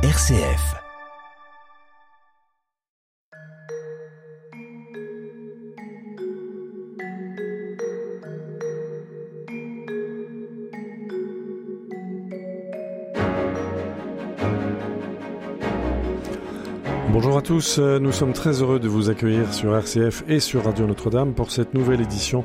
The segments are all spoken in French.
RCF. Bonjour à tous, nous sommes très heureux de vous accueillir sur RCF et sur Radio Notre-Dame pour cette nouvelle édition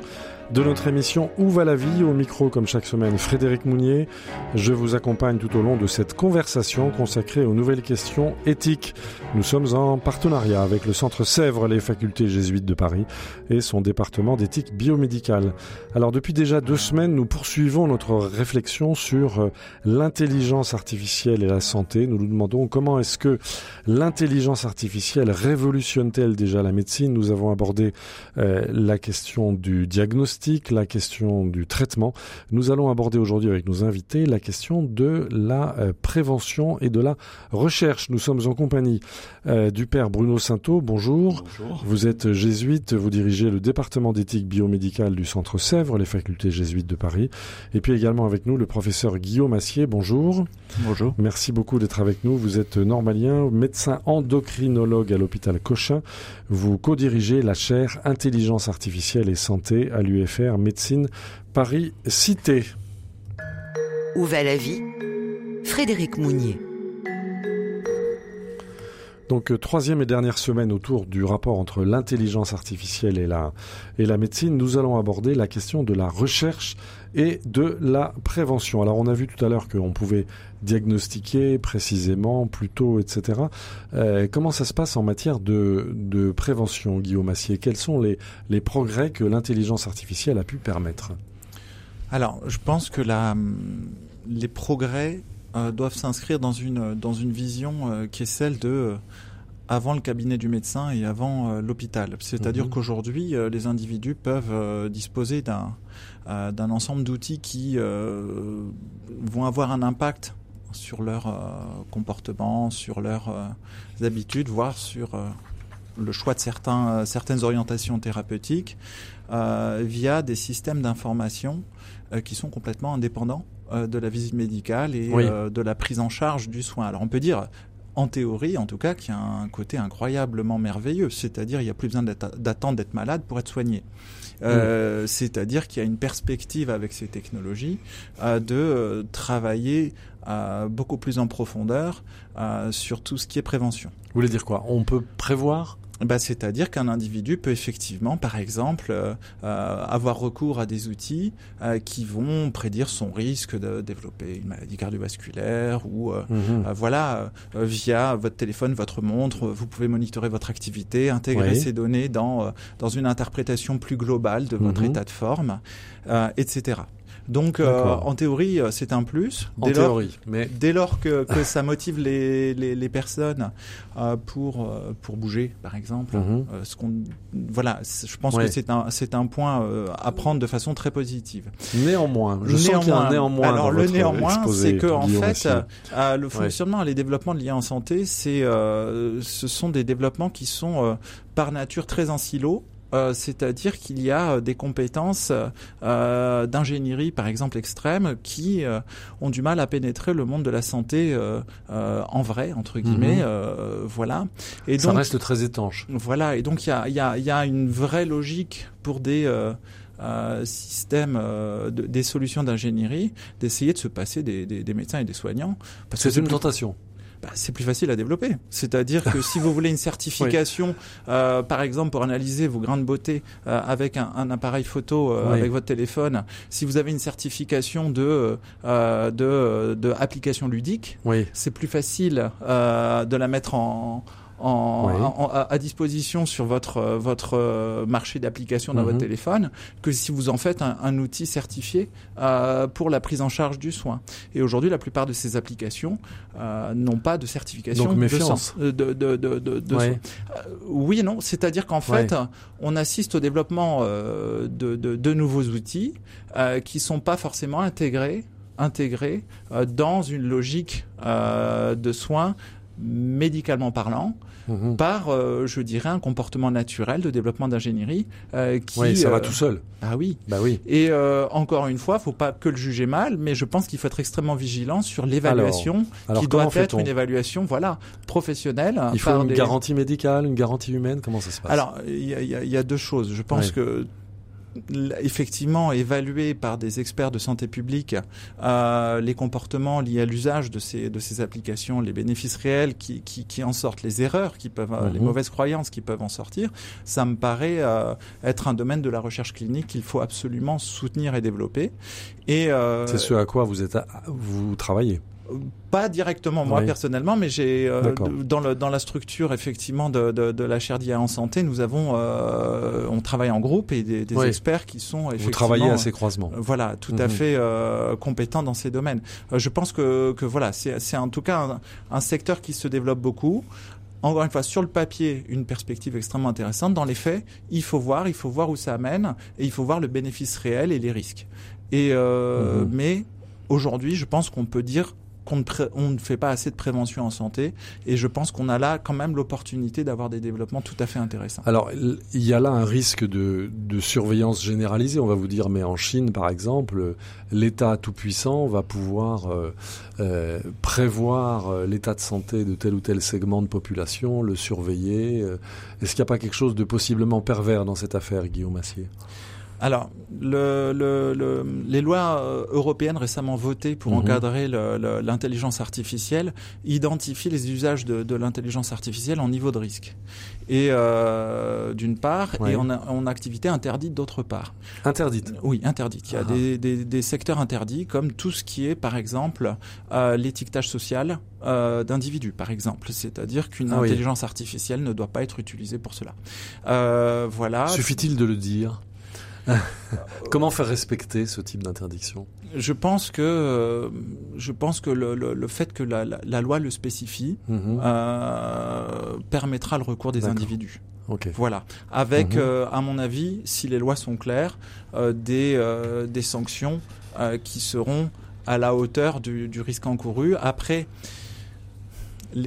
de notre émission Où va la vie? Au micro, comme chaque semaine, Frédéric Mounier. Je vous accompagne tout au long de cette conversation consacrée aux nouvelles questions éthiques. Nous sommes en partenariat avec le Centre Sèvres, les facultés jésuites de Paris et son département d'éthique biomédicale. Alors, depuis déjà deux semaines, nous poursuivons notre réflexion sur euh, l'intelligence artificielle et la santé. Nous nous demandons comment est-ce que l'intelligence artificielle révolutionne-t-elle déjà la médecine? Nous avons abordé euh, la question du diagnostic la question du traitement. Nous allons aborder aujourd'hui avec nos invités la question de la euh, prévention et de la recherche. Nous sommes en compagnie euh, du père Bruno Sainteau. Bonjour. Bonjour. Vous êtes jésuite, vous dirigez le département d'éthique biomédicale du Centre Sèvres, les facultés jésuites de Paris. Et puis également avec nous le professeur Guillaume Assier. Bonjour. Bonjour. Merci beaucoup d'être avec nous. Vous êtes normalien, médecin endocrinologue à l'hôpital Cochin. Vous co-dirigez la chaire intelligence artificielle et santé à l'UE Médecine Paris Cité. Où va la vie? Frédéric Mounier. Donc euh, troisième et dernière semaine autour du rapport entre l'intelligence artificielle et la, et la médecine, nous allons aborder la question de la recherche et de la prévention. Alors on a vu tout à l'heure qu'on pouvait diagnostiquer précisément, plus tôt, etc. Euh, comment ça se passe en matière de, de prévention, Guillaume Assier? Quels sont les, les progrès que l'intelligence artificielle a pu permettre? Alors, je pense que la, les progrès euh, doivent s'inscrire dans une, dans une vision euh, qui est celle de avant le cabinet du médecin et avant euh, l'hôpital. C'est-à-dire Mhm. qu'aujourd'hui, euh, les individus peuvent euh, disposer d'un d'un ensemble d'outils qui vont avoir un impact sur leur euh, comportement, sur leurs euh, habitudes, voire sur euh, le choix de certains, certaines orientations thérapeutiques via des systèmes d'information qui sont complètement indépendants de la visite médicale et Oui. de la prise en charge du soin. Alors on peut dire en théorie, en tout cas, qu'il y a un côté incroyablement merveilleux. C'est-à-dire, il n'y a plus besoin d'attendre d'être malade pour être soigné. Euh, C'est-à-dire qu'il y a une perspective avec ces technologies euh, de euh, travailler beaucoup plus en profondeur sur tout ce qui est prévention. Vous voulez dire quoi? On peut prévoir Bah, C'est-à-dire qu'un individu peut effectivement, par exemple, euh, euh, avoir recours à des outils euh, qui vont prédire son risque de développer une maladie cardiovasculaire ou euh, Mhm. voilà, euh, via votre téléphone, votre montre, vous pouvez monitorer votre activité, intégrer Oui. ces données dans, euh, dans une interprétation plus globale de votre Mhm. état de forme, euh, etc. Donc, euh, en théorie, euh, c'est un plus. En Dès lors, théorie, mais dès lors que, que ça motive les, les, les personnes euh, pour, pour bouger, par exemple, euh, ce qu'on, voilà, je pense Ouais. que c'est un, c'est un point euh, à prendre de façon très positive. néanmoins, je sens qu'il y a un néanmoins. Alors le néanmoins, c'est que en fait, euh, le fonctionnement et les développements liés en santé, c'est, euh, ce sont des développements qui sont euh, par nature très en silo. Euh, c'est-à-dire qu'il y a euh, des compétences euh, d'ingénierie, par exemple extrêmes, qui ont du mal à pénétrer le monde de la santé en vrai, entre guillemets. Mhm. voilà. Et ça donc, reste très étanche. voilà, et donc il y a, il y, a, il y a une vraie logique pour des euh, de- des solutions d'ingénierie, d'essayer de se passer des, des, des médecins et des soignants. C'est une tentation. Bah, c'est plus facile à développer. C'est-à-dire que si vous voulez une certification, euh, par exemple pour analyser vos grains de beauté euh, avec un, un appareil photo euh, Oui. avec votre téléphone, si vous avez une certification de euh, de, de application ludique, Oui. c'est plus facile euh, de la mettre en, en, Oui. en- à, à disposition sur votre euh, votre euh, marché d'application dans Mhm. votre téléphone que si vous en faites un, un outil certifié euh, pour la prise en charge du soin. Et aujourd'hui, la plupart de ces applications euh, n'ont pas de certification Donc, de méfiance. de de de de, de- de Ouais. soin. Euh, oui et non, c'est-à-dire qu'en Ouais. fait, on assiste au développement de, nouveaux outils qui sont pas forcément intégrés intégrés dans une logique de soins médicalement parlant, Mhm. par, euh, je dirais, un comportement naturel de développement d'ingénierie euh, qui. Oui, ça va euh, tout seul. Ah oui. Bah oui. Et euh, encore une fois, faut pas que le juger mal, mais je pense qu'il faut être extrêmement vigilant sur l'évaluation, qui doit être une évaluation, voilà, professionnelle. Il faut une des- garantie médicale, une garantie humaine. Comment ça se passe? Alors, il y y y a deux choses. Je pense Oui. que effectivement évaluer par des experts de santé publique euh, les comportements liés à l'usage de ces de ces applications, les bénéfices réels qui qui, qui en sortent, les erreurs qui peuvent, euh, les Mhm. mauvaises croyances qui peuvent en sortir, ça me paraît euh, être un domaine de la recherche clinique qu'il faut absolument soutenir et développer. Et euh, C'est ce à quoi vous êtes, à- vous travaillez. Pas directement moi Oui. personnellement, mais j'ai euh, dans le dans la structure effectivement de de, de la chaire d'IA en santé, nous avons euh, on travaille en groupe et des, des Oui. experts qui sont effectivement Vous travaillez à ces croisements. euh, voilà, tout à Mhm. fait euh, compétents dans ces domaines. Euh, je pense que, que voilà, c'est c'est en tout cas un, un secteur qui se développe beaucoup. Encore une fois, sur le papier, une perspective extrêmement intéressante. Dans les faits, il faut voir, il faut voir où ça amène, et il faut voir le bénéfice réel et les risques. Et euh, Mhm. mais aujourd'hui, je pense qu'on peut dire qu'on ne, on ne fait pas assez de prévention en santé, et je pense qu'on a là quand même l'opportunité d'avoir des développements tout à fait intéressants. Alors, il y a là un risque de, surveillance généralisée, on va vous dire, mais en Chine, par exemple, l'État tout-puissant va pouvoir euh, euh, prévoir euh, l'état de santé de tel ou tel segment de population, le surveiller. Est-ce qu'il n'y a pas quelque chose de possiblement pervers dans cette affaire, Guillaume Assier? Alors, le, le, le- les lois euh, européennes récemment votées pour Mhm. encadrer l'intelligence artificielle identifient les usages de, de l'intelligence artificielle en niveau de risque. Et euh, d'une part, Ouais. et en, en activité interdite d'autre part. Interdite. Oui, interdite. Il y a Ah. des, des, des secteurs interdits, comme tout ce qui est, par exemple, euh, l'étiquetage social euh, d'individus, par exemple. C'est-à-dire qu'une Ah oui. intelligence artificielle ne doit pas être utilisée pour cela. Euh, voilà. Suffit-il de le dire? Comment faire respecter ce type d'interdiction? Je pense que euh, je pense que le, le, le fait que la, la, la loi le spécifie Mhm. euh, permettra le recours des individus. Voilà. Avec, Mhm. euh, à mon avis, si les lois sont claires, euh, des des sanctions qui seront à la hauteur du, du risque encouru. Après.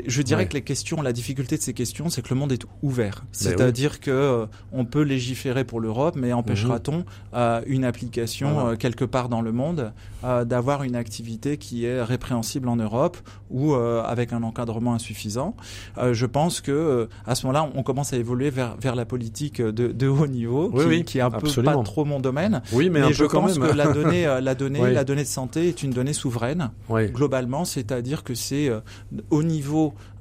Je dirais Ouais. que les questions, la difficulté de ces questions, c'est que le monde est ouvert. Ben C'est-à-dire que euh, on peut légiférer pour l'Europe, mais empêchera-t-on euh, une application euh, quelque part dans le monde euh, d'avoir une activité qui est répréhensible en Europe ou euh, avec un encadrement insuffisant? Euh, Je pense que euh, à ce moment-là, on commence à évoluer vers vers la politique de, de haut niveau, Oui, qui, oui, qui est un peu pas trop mon domaine. Oui, mais, Mais, un je peu quand pense même. que la donnée, la donnée, Oui. la donnée de santé est une donnée souveraine Oui. globalement, c'est-à-dire que c'est euh, au niveau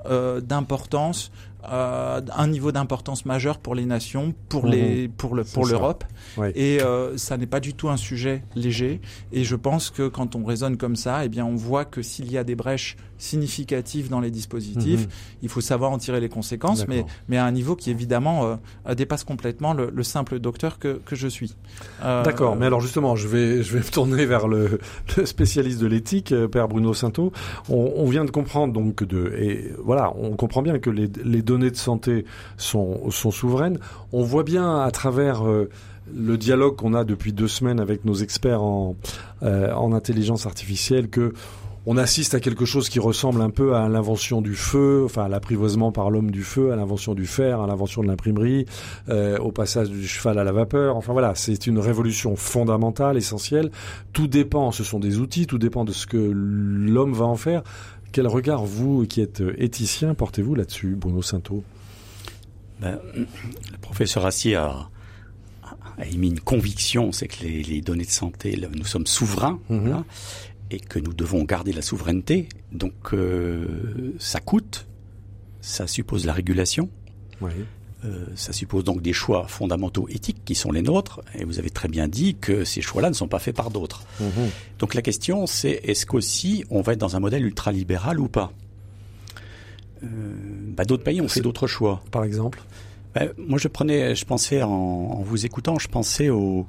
euh, d'importance, euh, un niveau d'importance majeur pour les nations, pour Mhm. les, pour le, pour l'Europe, Ouais. et euh, ça n'est pas du tout un sujet léger. Et je pense que quand on raisonne comme ça, eh bien, on voit que s'il y a des brèches significatives dans les dispositifs, Mhm. il faut savoir en tirer les conséquences, mais, mais à un niveau qui évidemment euh, dépasse complètement le, le simple docteur que, que je suis. D'accord, mais alors justement, je vais, je vais me tourner vers le, le spécialiste de l'éthique, Père Bruno Sainteau. On, on vient de comprendre donc de, et voilà, on comprend bien que les, les données de santé sont, souveraines. On voit bien à travers euh, le dialogue qu'on a depuis deux semaines avec nos experts en, euh, en intelligence artificielle que on assiste à quelque chose qui ressemble un peu à l'invention du feu, enfin à l'apprivoisement par l'homme du feu, à l'invention du fer, à l'invention de l'imprimerie, euh, au passage du cheval à la vapeur. Enfin voilà, c'est une révolution fondamentale, essentielle. Tout dépend, ce sont des outils, tout dépend de ce que l'homme va en faire. Quel regard, vous qui êtes éthicien, portez-vous là-dessus, Bruno Sainteau? Ben, le professeur Assier a, a émis une conviction, c'est que les, les données de santé, nous sommes souverains, Mhm. voilà, et que nous devons garder la souveraineté. Donc euh, ça coûte, ça suppose la régulation, Oui. Euh, ça suppose donc des choix fondamentaux éthiques qui sont les nôtres. Et vous avez très bien dit que ces choix-là ne sont pas faits par d'autres. Mhm. Donc la question, c'est est-ce qu'aussi on va être dans un modèle ultralibéral ou pas? Euh, bah, D'autres pays ont fait d'autres choix. Par exemple? Ben, moi, je prenais, je pensais en, en vous écoutant, je pensais aux,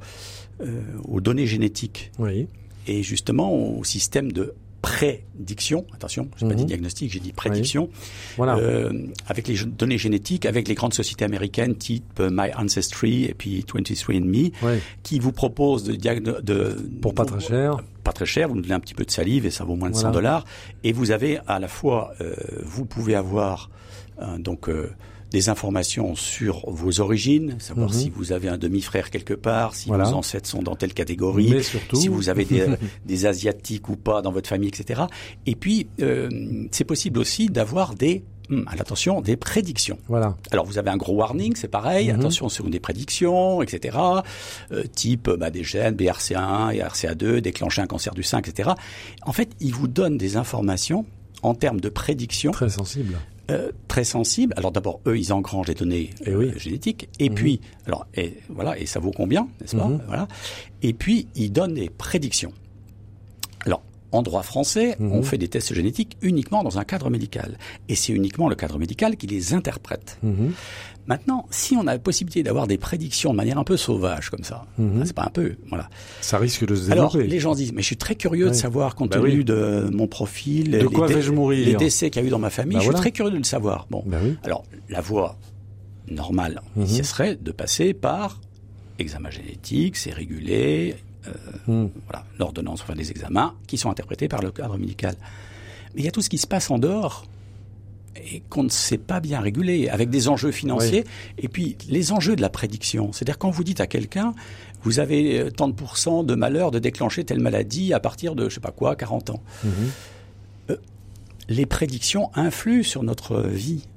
euh, aux données génétiques Oui. et justement au système de prédiction, attention, j'ai pas Mhm. dit diagnostic, j'ai dit prédiction, Voilà. euh, avec les données génétiques, avec les grandes sociétés américaines type euh, My Ancestry et puis 23andMe, Ouais. qui vous proposent de, de Pour pas très cher. pas très cher, vous nous donnez un petit peu de salive et ça vaut moins de 100 Voilà. dollars. Et vous avez à la fois, euh, vous pouvez avoir euh, donc euh, des informations sur vos origines, savoir Mhm. si vous avez un demi-frère quelque part, si Voilà. vos ancêtres sont dans telle catégorie, Mais surtout. si vous avez des, des asiatiques ou pas dans votre famille, etc. Et puis, euh, c'est possible aussi d'avoir des, hum, attention, des prédictions. Voilà. Alors vous avez un gros warning, c'est pareil, Mhm. attention sur des prédictions, etc. Euh, type bah, des gènes BRCA1 et RCA2 déclencher un cancer du sein, etc. En fait, ils vous donnent des informations en termes de prédictions Très sensible. Euh, très sensibles. Alors d'abord, eux, ils engrangent des données Eh oui. euh, génétiques, et Mhm. puis, alors, et, voilà, et ça vaut combien, n'est-ce pas Mhm. Voilà. Et puis, ils donnent des prédictions. Alors, en droit français, Mhm. on fait des tests génétiques uniquement dans un cadre médical, et c'est uniquement le cadre médical qui les interprète. Maintenant, si on a la possibilité d'avoir des prédictions de manière un peu sauvage comme ça, Mhm. c'est pas un peu, voilà. Ça risque de se Alors, développer. les gens disent, mais je suis très curieux Ouais. de savoir, compte Bah tenu oui. de mon profil, De les quoi dé- vais-je mourir les décès qu'il y a eu dans ma famille, Bah je suis voilà. très curieux de le savoir. Bon, oui. alors la voie normale, Mhm. ce serait de passer par examen génétique, c'est régulé, euh, Mhm. voilà, l'ordonnance, enfin des examens qui sont interprétés par le cadre médical. Mais il y a tout ce qui se passe en dehors et qu'on ne sait pas bien réguler, avec des enjeux financiers, et puis les enjeux de la prédiction. C'est-à-dire quand vous dites à quelqu'un, vous avez euh, tant de pourcents de malheur de déclencher telle maladie à partir de, je sais pas quoi, 40 ans. Mhm. Les prédictions influent sur notre vie,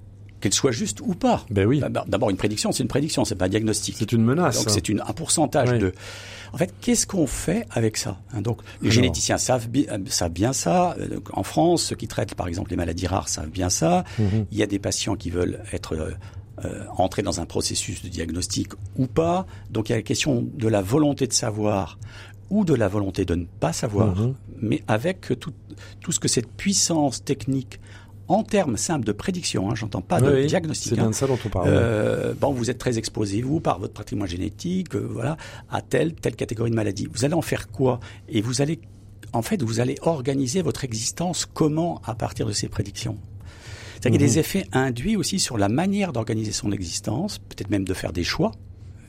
qu'elles soient justes ou pas. Ben oui. D'abord, une prédiction, c'est une prédiction, c'est pas un diagnostic. C'est une menace. Donc c'est une, un pourcentage Oui. de. En fait, qu'est-ce qu'on fait avec ça hein? Donc les Alors. généticiens savent, bi- euh, savent bien ça. Euh, En France, ceux qui traitent par exemple les maladies rares savent bien ça. Mhm. Il y a des patients qui veulent être euh, euh, entrer dans un processus de diagnostic ou pas. Donc il y a la question de la volonté de savoir ou de la volonté de ne pas savoir, Mhm. mais avec tout, tout ce que cette puissance technique en termes simples de prédiction, hein, j'entends pas de oui. diagnostic, C'est hein, bien de ça dont on parle. euh, bon, vous êtes très exposé, vous, par votre patrimoine génétique, euh, voilà, à telle, telle catégorie de maladie. Vous allez en faire quoi? Et vous allez, en fait, vous allez organiser votre existence comment à partir de ces prédictions? C'est-à-dire qu'il y a Mhm. des effets induits aussi sur la manière d'organiser son existence, peut-être même de faire des choix.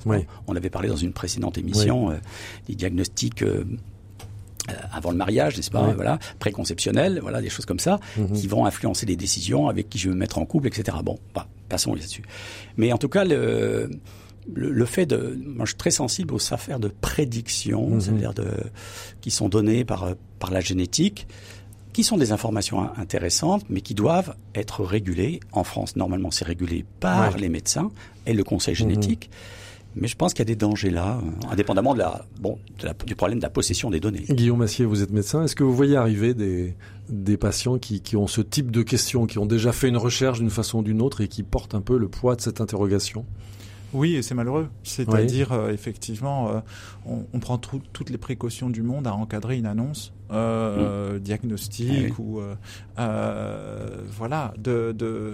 Oui. On avait parlé dans une précédente émission euh, des diagnostics euh, avant le mariage, n'est-ce pas Oui. Voilà, préconceptionnels, voilà, des choses comme ça Mhm. qui vont influencer les décisions avec qui je vais me mettre en couple, etc. Bon, bah, passons là-dessus. Mais en tout cas, le, le, le fait de, moi, je suis très sensible aux affaires de prédiction, Mhm. c'est-à-dire de, qui sont données par euh, par la génétique, qui sont des informations in- intéressantes, mais qui doivent être régulées. En France, normalement, c'est régulé par Ouais. les médecins et le conseil Mhm. génétique. Mais je pense qu'il y a des dangers là, euh, indépendamment de la, bon, de la- du problème de la possession des données. Guillaume Massier, vous êtes médecin. Est-ce que vous voyez arriver des, des patients qui, qui ont ce type de questions, qui ont déjà fait une recherche d'une façon ou d'une autre et qui portent un peu le poids de cette interrogation? Oui, et c'est malheureux. C'est-à-dire, euh, effectivement, euh, on, on prend tout- toutes les précautions du monde à encadrer une annonce euh, diagnostic Ah oui. ou euh, euh, voilà de, de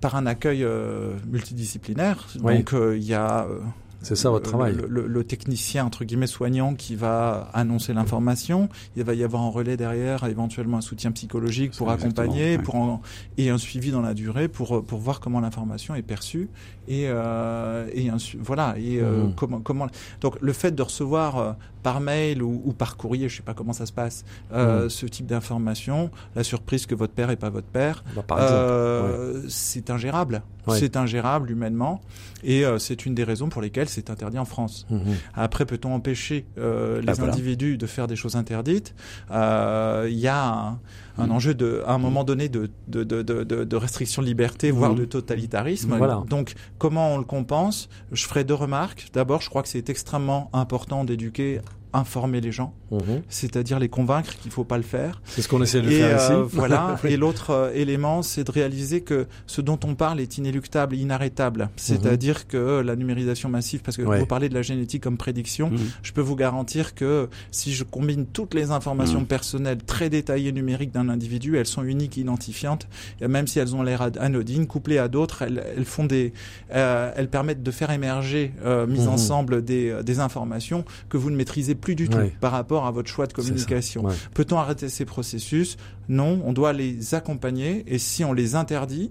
par un accueil euh, multidisciplinaire. Oui. Donc euh, il y a euh, C'est ça votre le- travail. Le, le- le technicien entre guillemets soignant qui va annoncer l'information. Il va y avoir un relais derrière, éventuellement un soutien psychologique pour accompagner, ouais. pour en- et un suivi dans la durée pour pour voir comment l'information est perçue et euh, et un su- voilà et euh, Mhm. comment comment donc le fait de recevoir euh, par mail ou, ou par courrier, je sais pas comment ça se passe, euh, Mhm. ce type d'information, la surprise que votre père est pas votre père, Bah, euh, c'est ingérable. Ouais. C'est ingérable humainement et euh, c'est une des raisons pour lesquelles c'est interdit en France. Mhm. Après, peut-on empêcher les Ah, voilà. individus de faire des choses interdites? Il y a un, un enjeu de, à un moment donné de, de, de, de, de- de restriction de liberté, voire de totalitarisme. Voilà. Donc, comment on le compense? Je ferai deux remarques. D'abord, je crois que c'est extrêmement important d'éduquer, informer les gens, Mhm. c'est-à-dire les convaincre qu'il faut pas le faire. C'est ce qu'on essaie de Et faire euh, ici. voilà. Et l'autre euh, élément, c'est de réaliser que ce dont on parle est inéluctable, inarrêtable. C'est-à-dire que la numérisation massive, parce que Mhm. Ouais. vous parlez de la génétique comme prédiction, Mhm. je peux vous garantir que si je combine toutes les informations Mhm. personnelles très détaillées numériques d'un individu, elles sont uniques, identifiantes, et même si elles ont l'air anodines, couplées à d'autres, elles, elles font des, euh, elles permettent de faire émerger, euh, mise Mhm. ensemble des, euh, des informations que vous ne maîtrisez plus du tout par rapport à votre choix de communication. Ouais. Peut-on arrêter ces processus? Non, on doit les accompagner et si on les interdit,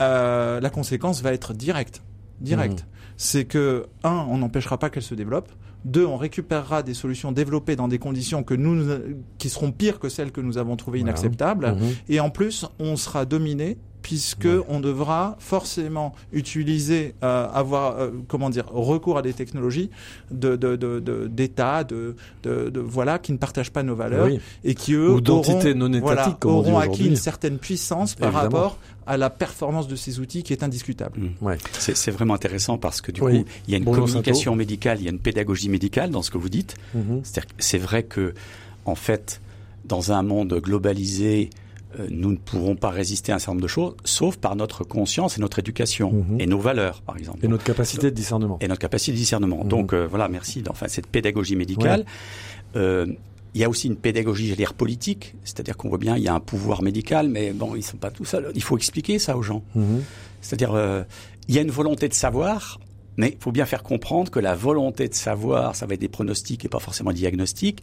euh, la conséquence va être directe. Directe. C'est que, un, on n'empêchera pas qu'elles se développent. Deux, on récupérera des solutions développées dans des conditions que nous, qui seront pires que celles que nous avons trouvées Voilà. inacceptables. Mhm. Et en plus, on sera dominé puisque Ouais. on devra forcément utiliser, euh, avoir, euh, comment dire, recours à des technologies de de de de- d'État, de, de, de voilà, qui ne partagent pas nos valeurs Oui. et qui eux Ou d'entités auront- non étatiques, voilà, auront acquis une certaine puissance par Évidemment. rapport à la performance de ces outils qui est indiscutable. Mm. Ouais. C'est vraiment intéressant parce que du Oui. coup, il y a une Bonjour, communication médicale, il y a une pédagogie médicale dans ce que vous dites. Mhm. Que C'est vrai que, en fait, dans un monde globalisé, euh, nous ne pourrons pas résister à un certain nombre de choses, sauf par notre conscience et notre éducation Mhm. et nos valeurs, par exemple. Et notre capacité de discernement. et notre capacité de discernement. Mhm. Donc euh, voilà, merci. Enfin, cette pédagogie médicale. Euh, il y a aussi une pédagogie, j'allais dire, politique, c'est-à-dire qu'on voit bien, il y a un pouvoir médical, mais bon, ils sont pas tout seuls. Il faut expliquer ça aux gens. Mhm. C'est-à-dire, euh, il y a une volonté de savoir, mais il faut bien faire comprendre que la volonté de savoir, ça va être des pronostics et pas forcément des diagnostics,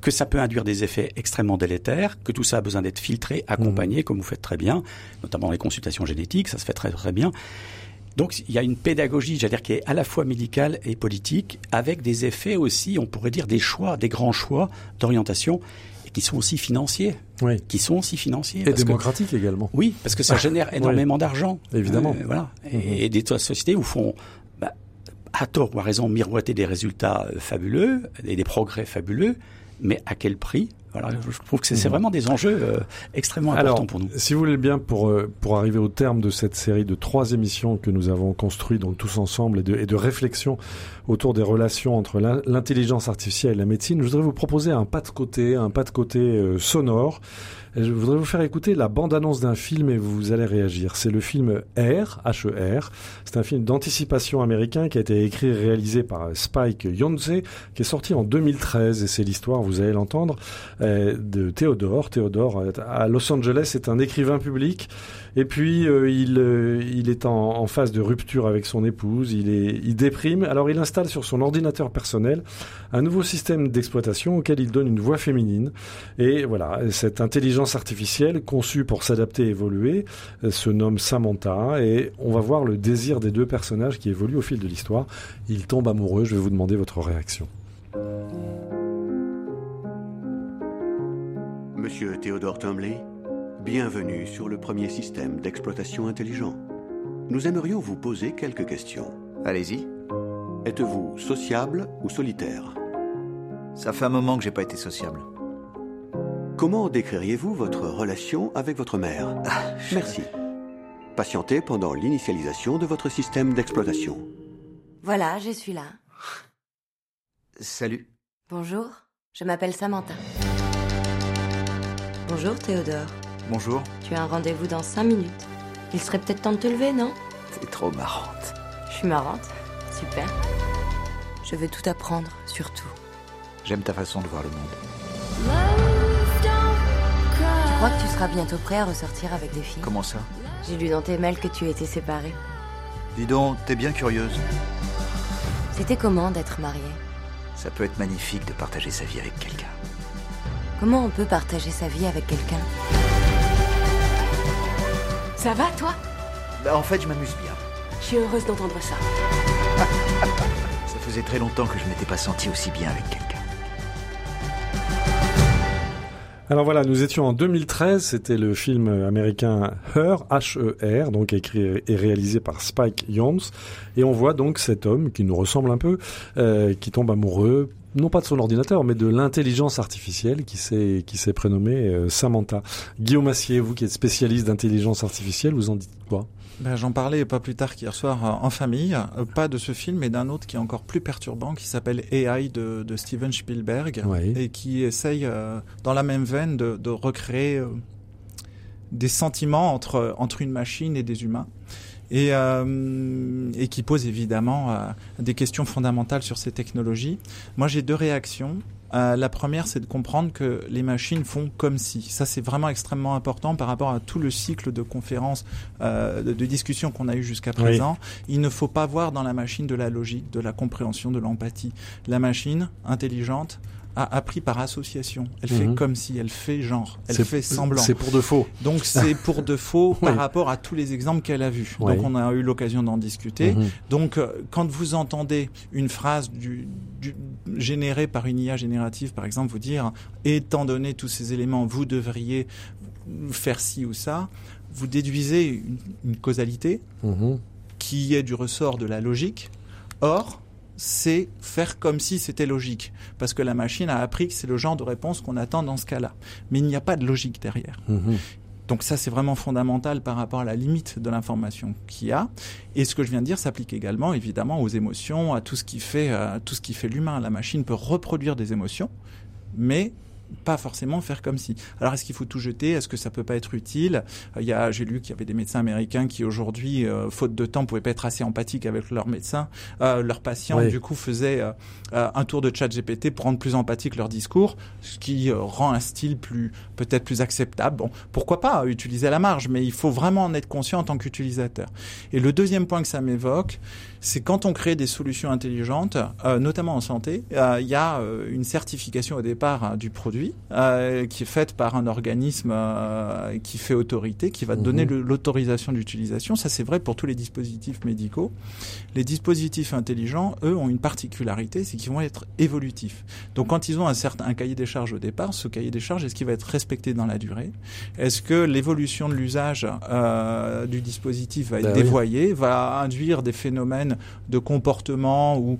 que ça peut induire des effets extrêmement délétères, que tout ça a besoin d'être filtré, accompagné, comme vous faites très bien, notamment les consultations génétiques, ça se fait très très bien. Donc il y a une pédagogie, j'allais dire, qui est à la fois médicale et politique, avec des effets aussi, on pourrait dire, des choix, des grands choix d'orientation, et qui sont aussi financiers, Oui. qui sont aussi financiers. Et parce que- démocratique également. oui, parce que ça génère énormément d'argent. Évidemment. Euh, voilà. Et, et des sociétés où font, bah, à tort ou à raison, miroiter des résultats euh, fabuleux et des progrès fabuleux, mais à quel prix? Voilà, je trouve que c'est vraiment des enjeux euh, extrêmement importants Alors, pour nous. si vous voulez bien, pour, euh, pour arriver au terme de cette série de trois émissions que nous avons construites donc tous ensemble et de, et de réflexion autour des relations entre l'in- l'intelligence artificielle et la médecine, je voudrais vous proposer un pas de côté, un pas de côté euh, sonore. Et je voudrais vous faire écouter la bande-annonce d'un film et vous allez réagir. C'est le film R, H-E-R. C'est un film d'anticipation américain qui a été écrit et réalisé par Spike Jonze, qui est sorti en 2013. Et c'est l'histoire, vous allez l'entendre, euh, de Théodore. Théodore, euh, à Los Angeles, est un écrivain public. Et puis, euh, il, euh, il est en, phase de rupture avec son épouse. Il, est, il déprime. Alors, il installe sur son ordinateur personnel un nouveau système d'exploitation auquel il donne une voix féminine. Et voilà, cette intelligence artificielle conçue pour s'adapter et évoluer euh, se nomme Samantha. Et on va voir le désir des deux personnages qui évoluent au fil de l'histoire. Ils tombent amoureux. Je vais vous demander votre réaction. Monsieur Theodore Tomley, bienvenue sur le premier système d'exploitation intelligent. Nous aimerions vous poser quelques questions. Allez-y. Êtes-vous sociable ou solitaire? Ça fait un moment que j'ai pas été sociable. Comment décririez-vous votre relation avec votre mère? Merci. Patientez pendant l'initialisation de votre système d'exploitation. Voilà, je suis là. Salut. Bonjour, je m'appelle Samantha. Bonjour Théodore, Bonjour. tu as un rendez-vous dans 5 minutes. Il serait peut-être temps de te lever, non? T'es trop marrante. Je suis marrante. Super. Je veux tout apprendre, surtout. J'aime ta façon de voir le monde. Je crois que tu seras bientôt prêt à ressortir avec des filles? Comment ça? J'ai lu dans tes mails que tu étais séparée. Dis donc, t'es bien curieuse. C'était comment d'être mariée? Ça peut être magnifique de partager sa vie avec quelqu'un. Comment on peut partager sa vie avec quelqu'un Ça va, toi Bah, en fait, je m'amuse bien. Je suis heureuse d'entendre ça. Ça faisait très longtemps que je m'étais pas senti aussi bien avec quelqu'un. Alors voilà, nous étions en 2013, c'était le film américain Her, H-E-R, donc écrit et réalisé par Spike Jonze, et on voit donc cet homme qui nous ressemble un peu, euh, qui tombe amoureux, non pas de son ordinateur, mais de l'intelligence artificielle qui s'est qui s'est prénommée euh, Samantha. Guillaume Assier, vous qui êtes spécialiste d'intelligence artificielle, vous en dites quoi? Ben, J'en parlais pas plus tard qu'hier soir euh, en famille, euh, pas de ce film, mais d'un autre qui est encore plus perturbant, qui s'appelle AI de, de Steven Spielberg, Oui. et qui essaye, euh, dans la même veine, de, de recréer euh, des sentiments entre, entre une machine et des humains. Et, euh, et qui pose évidemment euh, des questions fondamentales sur ces technologies. Moi, j'ai deux réactions. Euh, la première, c'est de comprendre que les machines font comme si. Ça, c'est vraiment extrêmement important par rapport à tout le cycle de conférences, euh, de, de discussions qu'on a eu jusqu'à présent. Il ne faut pas voir dans la machine de la logique, de la compréhension, de l'empathie. La machine intelligente a appris par association. Elle fait Mhm. comme si, elle fait genre, elle fait semblant. C'est pour de faux. Donc c'est pour de faux par rapport à tous les exemples qu'elle a vus. Oui. Donc on a eu l'occasion d'en discuter. Mhm. Donc euh, quand vous entendez une phrase du, du- générée par une IA générative, par exemple, vous dire étant donné tous ces éléments, vous devriez faire ci ou ça, vous déduisez une, une causalité Mhm. qui est du ressort de la logique. Or, c'est faire comme si c'était logique, parce que la machine a appris que c'est le genre de réponse qu'on attend dans ce cas-là. Mais il n'y a pas de logique derrière. Mhm. Donc ça, c'est vraiment fondamental par rapport à la limite de l'information qu'il y a. Et ce que je viens de dire s'applique également, évidemment, aux émotions, à tout ce qui fait, euh, tout ce qui fait l'humain. La machine peut reproduire des émotions, mais pas forcément faire comme si. Alors est-ce qu'il faut tout jeter? Est-ce que ça peut pas être utile? Euh, Il y a, j'ai lu qu'il y avait des médecins américains qui aujourd'hui, euh, faute de temps, pouvaient pas être assez empathiques avec leurs médecins, euh, leurs patients. Oui. Du coup, faisaient euh, euh, un tour de chat GPT pour rendre plus empathique leur discours, ce qui euh, rend un style plus peut-être plus acceptable. Bon, pourquoi pas euh, utiliser à la marge, mais il faut vraiment en être conscient en tant qu'utilisateur. Et le deuxième point que ça m'évoque, c'est quand on crée des solutions intelligentes, euh, notamment en santé, euh, il y a euh, une certification au départ hein, du produit euh, qui est faite par un organisme euh, qui fait autorité, qui va Mhm. donner le- l'autorisation d'utilisation. Ça, c'est vrai pour tous les dispositifs médicaux. Les dispositifs intelligents, eux, ont une particularité, c'est qu'ils vont être évolutifs. Donc, quand ils ont un certain un cahier des charges au départ, ce cahier des charges, est-ce qu'il va être respecté dans la durée? Est-ce que l'évolution de l'usage euh, du dispositif va être Ben oui. dévoyée, va induire des phénomènes de comportement ou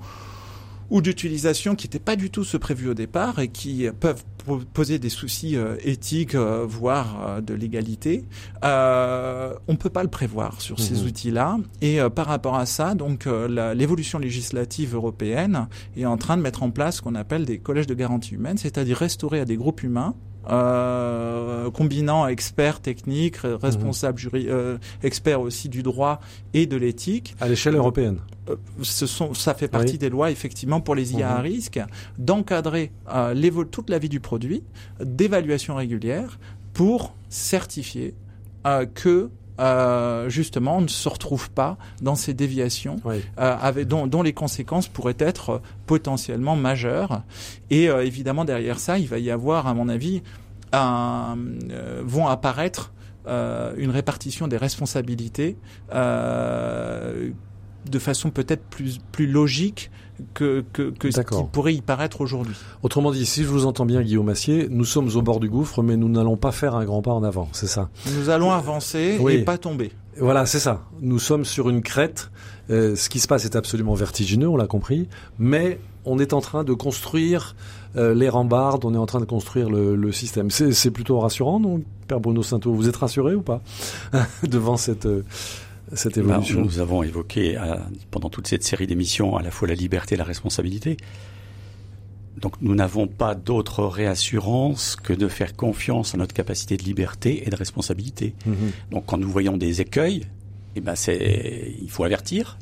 ou d'utilisation qui n'étaient pas du tout ce prévu au départ et qui peuvent po- poser des soucis euh, éthiques, euh, voire euh, de légalité. On peut pas le prévoir sur ces Mhm. outils-là. Et par rapport à ça, donc l'évolution législative européenne est en train de mettre en place ce qu'on appelle des collèges de garantie humaine, c'est-à-dire restaurer à des groupes humains. Euh, combinant experts techniques, responsables juri- euh, experts aussi du droit et de l'éthique, À l'échelle européenne. euh, ce sont, ça fait partie Oui. des lois effectivement pour les IA à Mhm. risque d'encadrer euh, toute la vie du produit, d'évaluation régulière pour certifier euh, que euh, justement on ne se retrouve pas dans ces déviations Oui. euh, avec, dont, dont les conséquences pourraient être potentiellement majeures. Et euh, évidemment derrière ça, il va y avoir, à mon avis, un, vont apparaître une répartition des responsabilités euh, de façon peut-être plus, plus logique que, que, que ce qui pourrait y paraître aujourd'hui. Autrement dit, si je vous entends bien, Guillaume Assier, nous sommes au bord du gouffre, mais nous n'allons pas faire un grand pas en avant, c'est ça? Nous allons avancer Oui. et pas tomber. Voilà, c'est ça. Nous sommes sur une crête. Euh, ce qui se passe est absolument vertigineux, on l'a compris, mais on est en train de construire euh, les rambardes, on est en train de construire le, le système. C'est c'est plutôt rassurant, non, Père Bruno Sainteau? Vous êtes rassuré ou pas devant cette, euh, cette Bah, évolution nous avons évoqué euh, pendant toute cette série d'émissions à la fois la liberté et la responsabilité. Donc nous n'avons pas d'autre réassurance que de faire confiance en notre capacité de liberté et de responsabilité. Mhm. Donc quand nous voyons des écueils, eh ben c'est, il faut avertir,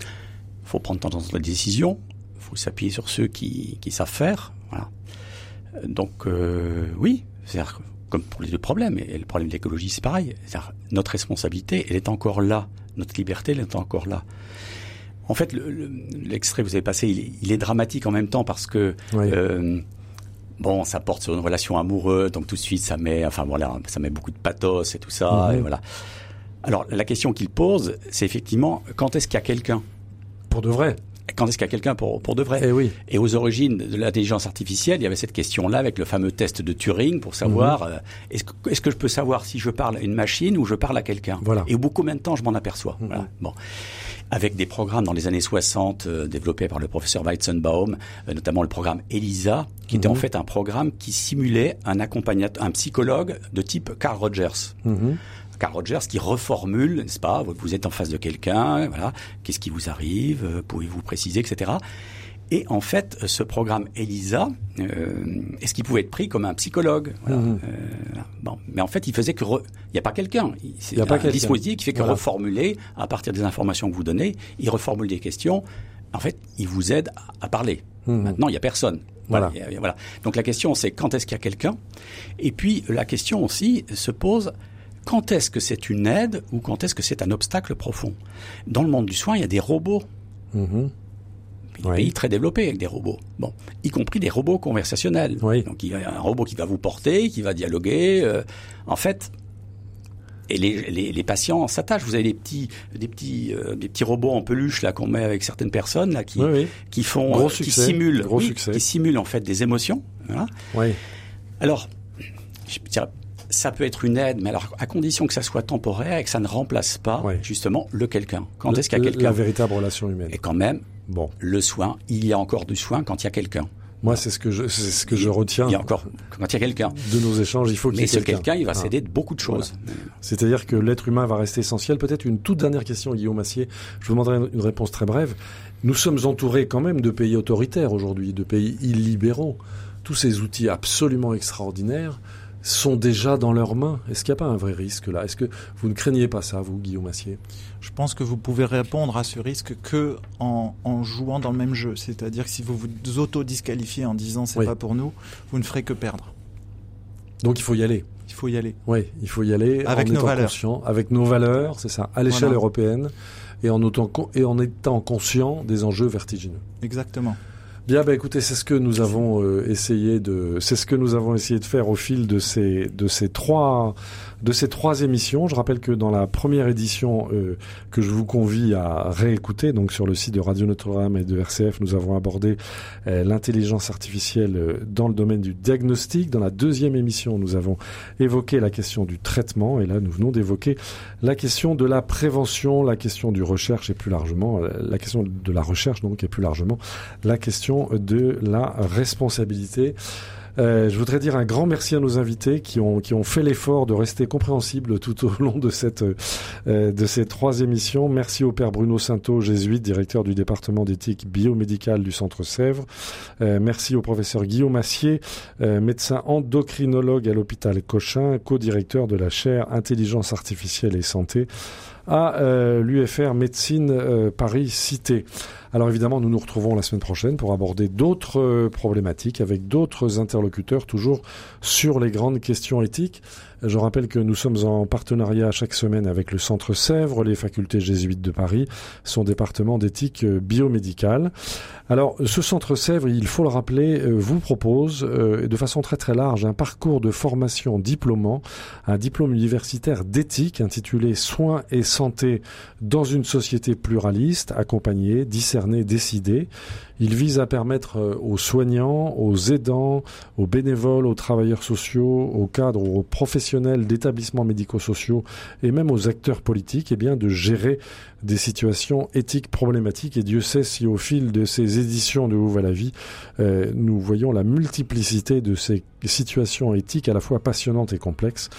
il faut prendre tendance de la décision, il faut s'appuyer sur ceux qui, qui savent faire. Voilà. Donc euh, oui, c'est-à-dire comme pour les deux problèmes, et le problème de l'écologie c'est pareil, notre responsabilité, elle est encore là, notre liberté, elle est encore là. En fait, le- le- l'extrait que vous avez passé, il est, il est dramatique en même temps parce que Oui. euh, bon, ça porte sur une relation amoureuse, donc tout de suite ça met, enfin voilà, ça met beaucoup de pathos et tout ça, Mhm. et voilà. Alors la question qu'il pose, c'est effectivement quand est-ce qu'il y a quelqu'un, Pour de vrai. Quand est-ce qu'il y a quelqu'un pour pour de vrai. Eh oui. Et aux origines de l'intelligence artificielle, il y avait cette question-là avec le fameux test de Turing pour savoir euh, est-ce que, est-ce que je peux savoir si je parle à une machine ou je parle à quelqu'un. Voilà. Et au bout de combien de temps je m'en aperçois. Mhm. Voilà. Bon. Avec des programmes dans les années 60 euh, développés par le professeur Weizenbaum, euh, notamment le programme ELISA, qui était Mhm. en fait un programme qui simulait un accompagnateur, un psychologue de type Carl Rogers. Carl Rogers qui reformule, n'est-ce pas Vous êtes en face de quelqu'un, voilà. Qu'est-ce qui vous arrive Euh, Pouvez-vous préciser, etc. Et en fait, ce programme ELISA, euh, est-ce qu'il pouvait être pris comme un psychologue voilà. Mhm. Euh, voilà. Bon, mais en fait, il faisait que re- il n'y a pas quelqu'un. Il c'est Il y a pas un quelqu'un. dispositif qui fait que Voilà. reformuler à partir des informations que vous donnez, il reformule des questions. En fait, il vous aide à- à parler. Mhm. Maintenant, il y a personne. Voilà. Donc la question, c'est quand est-ce qu'il y a quelqu'un? Et puis la question aussi se pose quand est-ce que c'est une aide ou quand est-ce que c'est un obstacle profond? Dans le monde du soin, il y a des robots. Mhm. Il y a Oui. des pays très développés avec des robots. Bon, y compris des robots conversationnels. Oui. Donc il y a un robot qui va vous porter, qui va dialoguer. euh, en fait, et les, les, les patients s'attachent. Vous avez des petits, des petits, euh, des petits robots en peluche là qu'on met avec certaines personnes là qui, Oui, oui. qui font, euh, qui simulent, oui, qui simulent en fait des émotions. Voilà. Oui. Alors, je dirais, ça peut être une aide, mais alors à condition que ça soit temporaire et que ça ne remplace pas justement le quelqu'un. Quand est-ce qu'il y a La quelqu'un véritable relation humaine. Et quand même, Bon, le soin, il y a encore du soin quand il y a quelqu'un. moi c'est ce que je, c'est ce que je retiens Il y a encore quand il y a quelqu'un. de nos échanges. Il faut qu'il y Mais ce quelqu'un. il va Ah. s'aider de beaucoup de choses. C'est-à-dire que l'être humain va rester essentiel. Peut-être une toute dernière question, Guillaume Assier. Je vous demanderai une réponse très brève. Nous sommes entourés quand même de pays autoritaires aujourd'hui, de pays illibéraux. Tous ces outils absolument extraordinaires sont déjà dans leurs mains. Est-ce qu'il n'y a pas un vrai risque là? Est-ce que vous ne craignez pas ça, vous, Guillaume Assier? Je pense que vous pouvez répondre à ce risque que en, en jouant dans le même jeu. C'est-à-dire que si vous vous auto-disqualifiez en disant c'est Oui. pas pour nous, vous ne ferez que perdre. Donc il faut y aller. Il faut y aller. Oui, il faut y aller Avec en nos étant valeurs. conscient, avec nos valeurs, c'est ça, à l'échelle Voilà. européenne, et en, autant, et en étant conscient des enjeux vertigineux. Exactement. Bien, bah écoutez, c'est ce que nous avons euh, essayé de, c'est ce que nous avons essayé de faire au fil de ces, de ces trois, de ces trois émissions. Je rappelle que dans la première édition euh, que je vous convie à réécouter, donc sur le site de Radio Notre-Dame et de RCF, nous avons abordé euh, l'intelligence artificielle euh, dans le domaine du diagnostic. Dans la deuxième émission, nous avons évoqué la question du traitement, et là, nous venons d'évoquer la question de la prévention, la question du recherche et plus largement euh, la question de la recherche donc et plus largement la question de la responsabilité. Euh, je voudrais dire un grand merci à nos invités qui ont qui ont fait l'effort de rester compréhensibles tout au long de cette euh, de ces trois émissions. Merci au père Bruno Sainteau, jésuite, directeur du département d'éthique biomédicale du Centre Sèvres. Euh, merci au professeur Guillaume Assier, médecin endocrinologue à l'hôpital Cochin, co-directeur de la chaire intelligence artificielle et santé à l'UFR Médecine Paris Cité. Alors évidemment, nous nous retrouvons la semaine prochaine pour aborder d'autres problématiques avec d'autres interlocuteurs, toujours sur les grandes questions éthiques. Je rappelle que nous sommes en partenariat chaque semaine avec le Centre Sèvres, les facultés jésuites de Paris, son département d'éthique euh, biomédicale. Alors, ce Centre Sèvres, il faut le rappeler, euh, vous propose euh, de façon très très large un parcours de formation diplômant, un diplôme universitaire d'éthique intitulé Soins et santé dans une société pluraliste, accompagnée, discernée, décidée. Il vise à permettre aux soignants, aux aidants, aux bénévoles, aux travailleurs sociaux, aux cadres, aux professionnels d'établissements médico-sociaux et même aux acteurs politiques, eh bien, de gérer des situations éthiques problématiques. Et Dieu sait si au fil de ces éditions de Où va la vie, euh, nous voyons la multiplicité de ces situations éthiques à la fois passionnantes et complexes.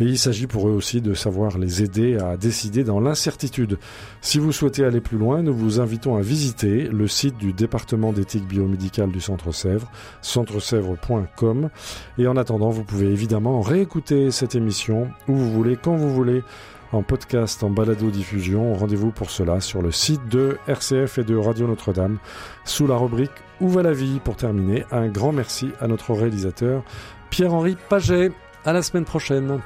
Et il s'agit pour eux aussi de savoir les aider à décider dans l'incertitude. Si vous souhaitez aller plus loin, nous vous invitons à visiter le site du département d'éthique biomédicale du Centre Sèvres, centresèvres.com. Et en attendant, vous pouvez évidemment réécouter cette émission où vous voulez, quand vous voulez, en podcast, en balado-diffusion. Rendez-vous pour cela sur le site de RCF et de Radio Notre-Dame, sous la rubrique Où va la vie? Pour terminer, un grand merci à notre réalisateur Pierre-Henri Paget. À la semaine prochaine.